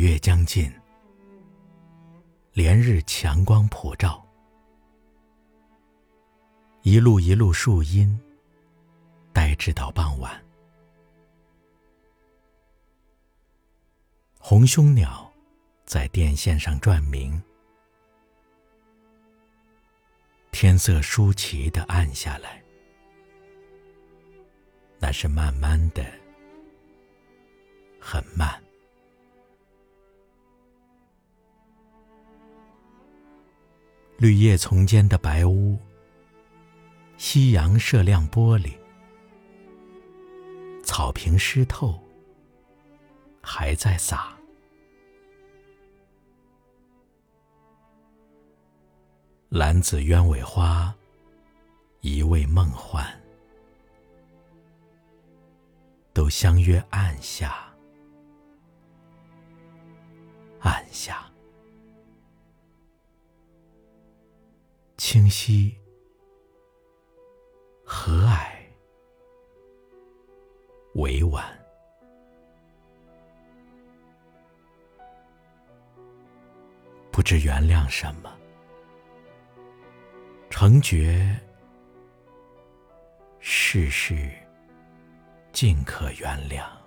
月将近，连日强光普照，一路一路树荫，呆滞到傍晚。红胸鸟在电线上转鸣，天色舒奇的暗下来，那是慢慢的，很慢。绿叶丛间的白屋，夕阳射亮玻璃，草坪湿透，还在洒。兰子鸢尾花，一味梦幻，都相约暗下，暗下。清晰、和蔼、委婉，不知原谅什么，成觉世事尽可原谅。